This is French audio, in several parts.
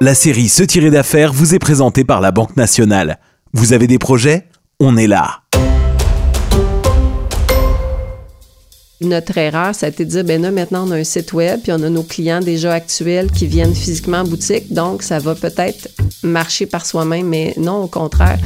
La série Se tirer d'affaires vous est présentée par la Banque Nationale. Vous avez des projets? On est là. Notre erreur, ça a été de dire, ben là, maintenant, on a un site web, puis on a nos clients déjà actuels qui viennent physiquement en boutique, donc ça va peut-être marcher par soi-même, mais non, au contraire.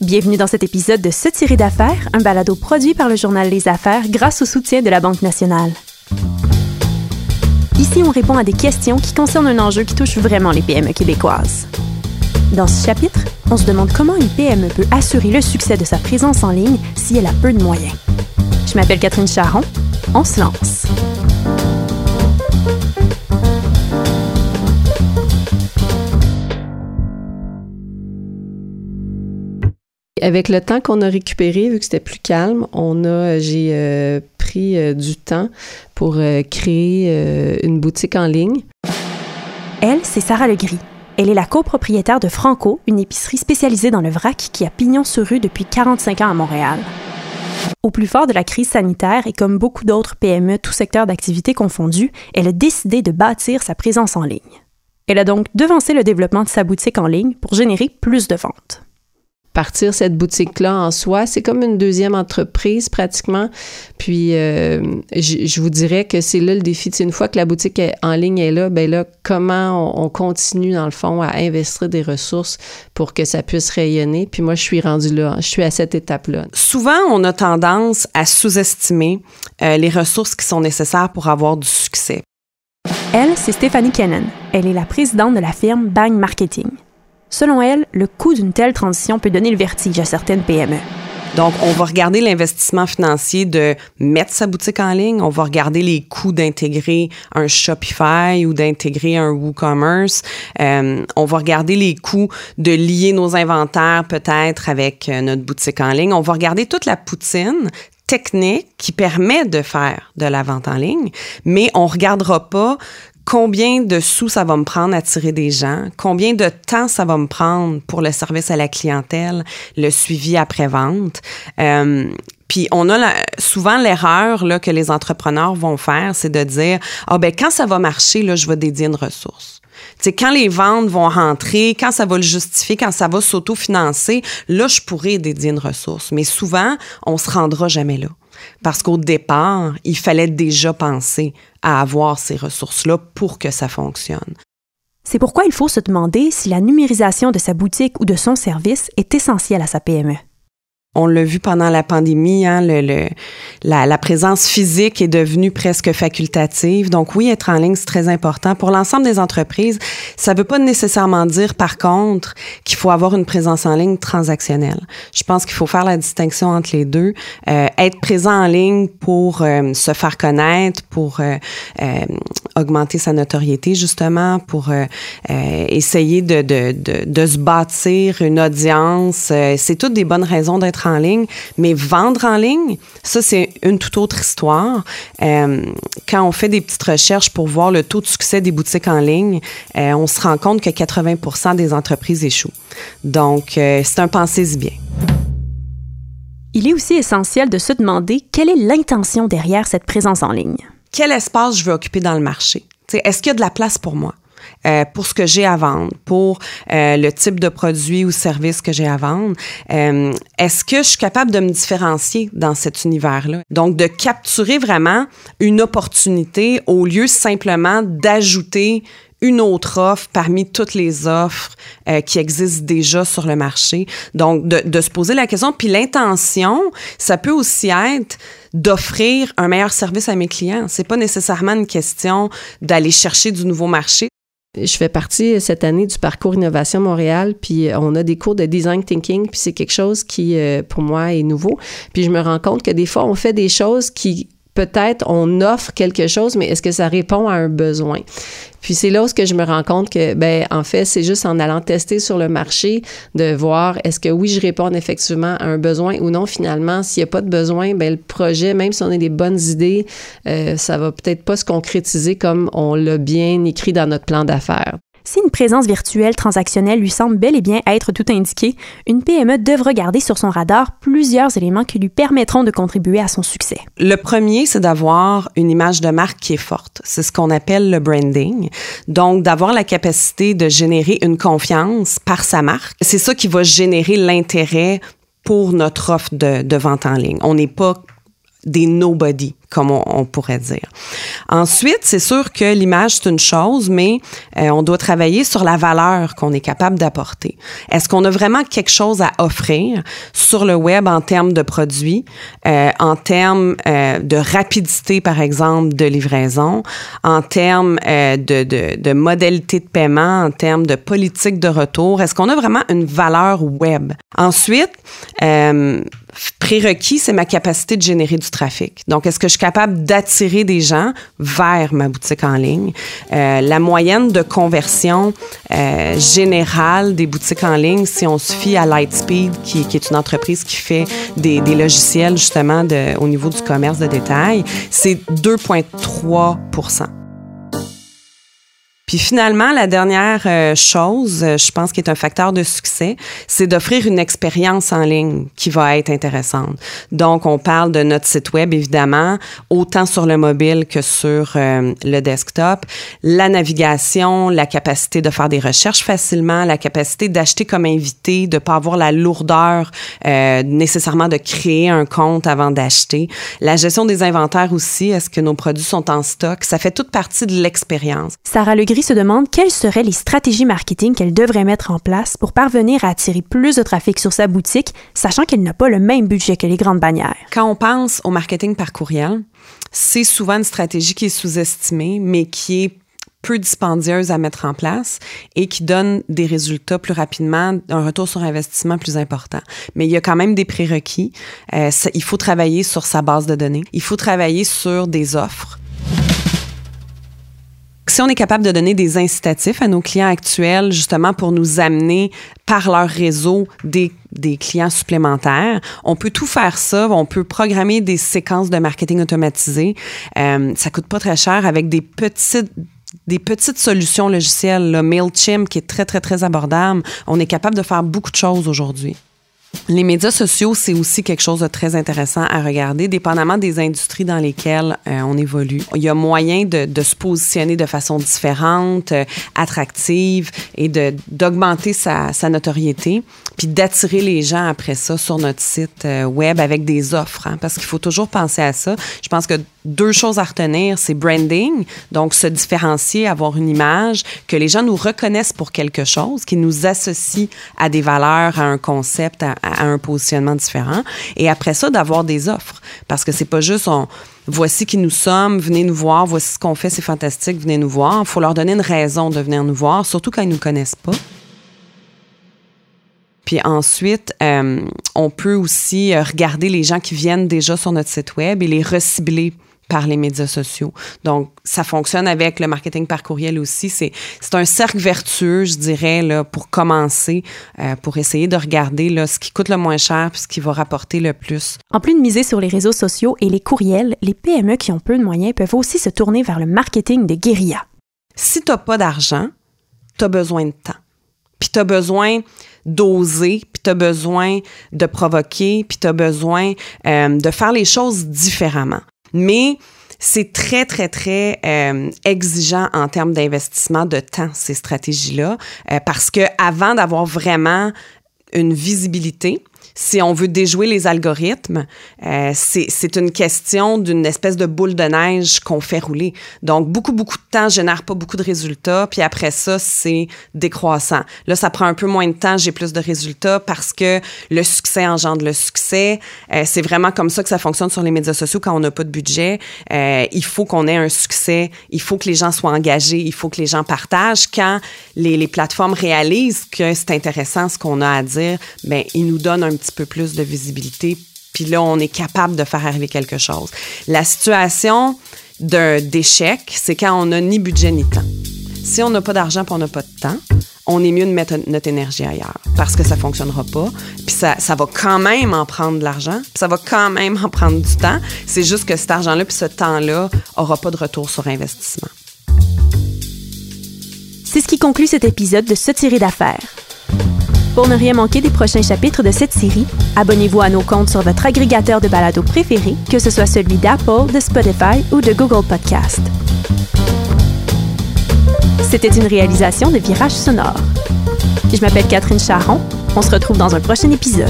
Bienvenue dans cet épisode de Se tirer d'affaires, un balado produit par le journal Les Affaires grâce au soutien de la Banque nationale. Ici, on répond à des questions qui concernent un enjeu qui touche vraiment les PME québécoises. Dans ce chapitre, on se demande comment une PME peut assurer le succès de sa présence en ligne si elle a peu de moyens. Je m'appelle Catherine Charron. On se lance. Avec le temps qu'on a récupéré, vu que c'était plus calme, on a, j'ai euh, euh, du temps pour euh, créer une boutique en ligne. Elle, c'est Sarah Legris. Elle est la copropriétaire de Franco, une épicerie spécialisée dans le vrac qui a pignon sur rue depuis 45 ans à Montréal. Au plus fort de la crise sanitaire et comme beaucoup d'autres PME, tout secteur d'activité confondu, elle a décidé de bâtir sa présence en ligne. Elle a donc devancé le développement de sa boutique en ligne pour générer plus de ventes partir cette boutique-là en soi. C'est comme une deuxième entreprise pratiquement. Puis euh, je, vous dirais que c'est là le défi. une fois que la boutique est en ligne est là, ben là, comment on, continue dans le fond à investir des ressources pour que ça puisse rayonner? Puis moi, je suis rendue là. Je suis à cette étape-là. Souvent, on a tendance à sous-estimer euh, les ressources qui sont nécessaires pour avoir du succès. Elle, c'est Stéphanie Kennan. Elle est la présidente de la firme Bang Marketing. Selon elle, le coût d'une telle transition peut donner le vertige à certaines PME. Donc, on va regarder l'investissement financier de mettre sa boutique en ligne. On va regarder les coûts d'intégrer un Shopify ou d'intégrer un WooCommerce. Euh, on va regarder les coûts de lier nos inventaires peut-être avec euh, notre boutique en ligne. On va regarder toute la poutine technique qui permet de faire de la vente en ligne, mais on regardera pas combien de sous ça va me prendre à tirer des gens, combien de temps ça va me prendre pour le service à la clientèle, le suivi après-vente. Euh, puis on a souvent l'erreur que les entrepreneurs vont faire, c'est de dire ah ben quand ça va marcher là, je vais dédier une ressource. Sais, quand les ventes vont rentrer, quand ça va le justifier, quand ça va s'autofinancer, là, je pourrais dédier une ressource. Mais souvent, on se rendra jamais là. Parce qu'au départ, il fallait déjà penser à avoir ces ressources-là pour que ça fonctionne. C'est pourquoi il faut se demander si la numérisation de sa boutique ou de son service est essentielle à sa PME. On l'a vu pendant la pandémie, hein, le, la, présence physique est devenue presque facultative. Donc oui, être en ligne, c'est très important. Pour l'ensemble des entreprises, ça ne veut pas nécessairement dire, par contre, qu'il faut avoir une présence en ligne transactionnelle. Je pense qu'il faut faire la distinction entre les deux. Euh, être présent en ligne pour euh, se faire connaître, pour euh, augmenter sa notoriété, justement, pour essayer de, de, de, de, se bâtir une audience. c'est toutes des bonnes raisons d'être en ligne, mais vendre en ligne, ça, c'est une toute autre histoire. Euh, quand on fait des petites recherches pour voir le taux de succès des boutiques en ligne, euh, on se rend compte que 80% des entreprises échouent. Donc, euh, c'est un pensez-y bien. Il est aussi essentiel de se demander quelle est l'intention derrière cette présence en ligne. Quel espace je veux occuper dans le marché? Est-ce qu'il y a de la place pour moi? Euh, pour ce que j'ai à vendre, pour euh, le type de produit ou service que j'ai à vendre. Euh, est-ce que je suis capable de me différencier dans cet univers-là? Donc, de capturer vraiment une opportunité au lieu simplement d'ajouter une autre offre parmi toutes les offres qui existent déjà sur le marché. Donc, de, de se poser la question. Puis l'intention, ça peut aussi être d'offrir un meilleur service à mes clients. C'est pas nécessairement une question d'aller chercher du nouveau marché. Je fais partie cette année du parcours Innovation Montréal, puis on a des cours de design thinking, puis c'est quelque chose qui, euh, pour moi, est nouveau. Puis je me rends compte que des fois, on fait des choses qui peut-être on offre quelque chose, mais est-ce que ça répond à un besoin? Puis c'est là où je me rends compte que, ben, en fait, c'est juste en allant tester sur le marché de voir est-ce que oui, je réponds effectivement à un besoin ou non. Finalement, s'il n'y a pas de besoin, ben, le projet, même si on a des bonnes idées, euh, ça va peut-être pas se concrétiser comme on l'a bien écrit dans notre plan d'affaires. Si une présence virtuelle transactionnelle lui semble bel et bien être tout indiqué, une PME devra garder sur son radar plusieurs éléments qui lui permettront de contribuer à son succès. Le premier, c'est d'avoir une image de marque qui est forte. C'est ce qu'on appelle le branding. Donc, d'avoir la capacité de générer une confiance par sa marque. C'est ça qui va générer l'intérêt pour notre offre de, de vente en ligne. On n'est pas des nobody comme on, pourrait dire. Ensuite, c'est sûr que l'image, c'est une chose, mais euh, on doit travailler sur la valeur qu'on est capable d'apporter. Est-ce qu'on a vraiment quelque chose à offrir sur le web en termes de produits, euh, en termes euh, de rapidité, par exemple, de livraison, en termes euh, de, de, de modalité de paiement, en termes de politique de retour? Est-ce qu'on a vraiment une valeur web? Ensuite, euh, prérequis, c'est ma capacité de générer du trafic. Donc, est-ce que je suis capable d'attirer des gens vers ma boutique en ligne? Euh, la moyenne de conversion euh, générale des boutiques en ligne, si on se fie à Lightspeed, qui, qui est une entreprise qui fait des, des logiciels justement de, au niveau du commerce de détail, c'est 2,3 puis finalement, la dernière euh, chose, euh, je pense qui est un facteur de succès, c'est d'offrir une expérience en ligne qui va être intéressante. Donc, on parle de notre site web, évidemment, autant sur le mobile que sur euh, le desktop. La navigation, la capacité de faire des recherches facilement, la capacité d'acheter comme invité, de pas avoir la lourdeur nécessairement de créer un compte avant d'acheter. La gestion des inventaires aussi, est-ce que nos produits sont en stock? Ça fait toute partie de l'expérience. Sarah Se demande quelles seraient les stratégies marketing qu'elle devrait mettre en place pour parvenir à attirer plus de trafic sur sa boutique, sachant qu'elle n'a pas le même budget que les grandes bannières. Quand on pense au marketing par courriel, c'est souvent une stratégie qui est sous-estimée, mais qui est peu dispendieuse à mettre en place et qui donne des résultats plus rapidement, un retour sur investissement plus important. Mais il y a quand même des prérequis. Euh, il faut travailler sur sa base de données. Il faut travailler sur des offres si on est capable de donner des incitatifs à nos clients actuels, justement pour nous amener par leur réseau des, clients supplémentaires, on peut tout faire ça. On peut programmer des séquences de marketing automatisées. Euh, ça coûte pas très cher avec des petites des petites solutions logicielles, le MailChimp qui est très, très, très abordable. On est capable de faire beaucoup de choses aujourd'hui. Les médias sociaux, c'est aussi quelque chose de très intéressant à regarder, dépendamment des industries dans lesquelles euh, on évolue. Il y a moyen de, se positionner de façon différente, euh, attractive et d'augmenter sa, notoriété, puis d'attirer les gens après ça sur notre site euh, web avec des offres, hein, parce qu'il faut toujours penser à ça. Je pense que deux choses à retenir, c'est branding, donc se différencier, avoir une image, que les gens nous reconnaissent pour quelque chose, qui nous associe à des valeurs, à un concept, à, à un positionnement différent. Et après ça, d'avoir des offres, parce que c'est pas juste on, voici qui nous sommes, venez nous voir, voici ce qu'on fait, c'est fantastique, venez nous voir. Il faut leur donner une raison de venir nous voir, surtout quand ils nous connaissent pas. Puis ensuite, euh, on peut aussi regarder les gens qui viennent déjà sur notre site web et les recibler par les médias sociaux. Donc, ça fonctionne avec le marketing par courriel aussi. C'est, c'est un cercle vertueux, je dirais, là, pour commencer, euh, pour essayer de regarder là, ce qui coûte le moins cher puis ce qui va rapporter le plus. En plus de miser sur les réseaux sociaux et les courriels, les PME qui ont peu de moyens peuvent aussi se tourner vers le marketing de guérilla. Si tu n'as pas d'argent, tu as besoin de temps. Puis tu besoin d'oser, puis tu besoin de provoquer, puis tu besoin euh, de faire les choses différemment. Mais c'est très, très, très euh, exigeant en termes d'investissement de temps, ces stratégies-là, euh, parce que avant d'avoir vraiment une visibilité, si on veut déjouer les algorithmes, euh, c'est une question d'une espèce de boule de neige qu'on fait rouler. Donc, beaucoup, beaucoup de temps génère pas beaucoup de résultats, puis après ça, c'est décroissant. Là, ça prend un peu moins de temps, j'ai plus de résultats parce que le succès engendre le succès. Euh, c'est vraiment comme ça que ça fonctionne sur les médias sociaux quand on n'a pas de budget. Euh, il faut qu'on ait un succès, il faut que les gens soient engagés, il faut que les gens partagent. Quand les, les plateformes réalisent que c'est intéressant ce qu'on a à dire, ben ils nous donnent un petit peu plus de visibilité. Puis là, on est capable de faire arriver quelque chose. La situation d'échec, c'est quand on n'a ni budget ni temps. Si on n'a pas d'argent et on n'a pas de temps, on est mieux de mettre notre énergie ailleurs parce que ça fonctionnera pas. Puis ça, ça va quand même en prendre de l'argent, puis ça va quand même en prendre du temps. C'est juste que cet argent-là puis ce temps-là aura pas de retour sur investissement. C'est ce qui conclut cet épisode de Se tirer d'affaires. Pour ne rien manquer des prochains chapitres de cette série, abonnez-vous à nos comptes sur votre agrégateur de balado préféré, que ce soit celui d'Apple, de Spotify ou de Google Podcast. C'était une réalisation de Virage Sonore. Je m'appelle Catherine Charron. On se retrouve dans un prochain épisode.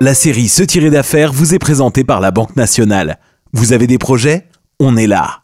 La série Se tirer d'affaires vous est présentée par la Banque nationale. Vous avez des projets? On est là.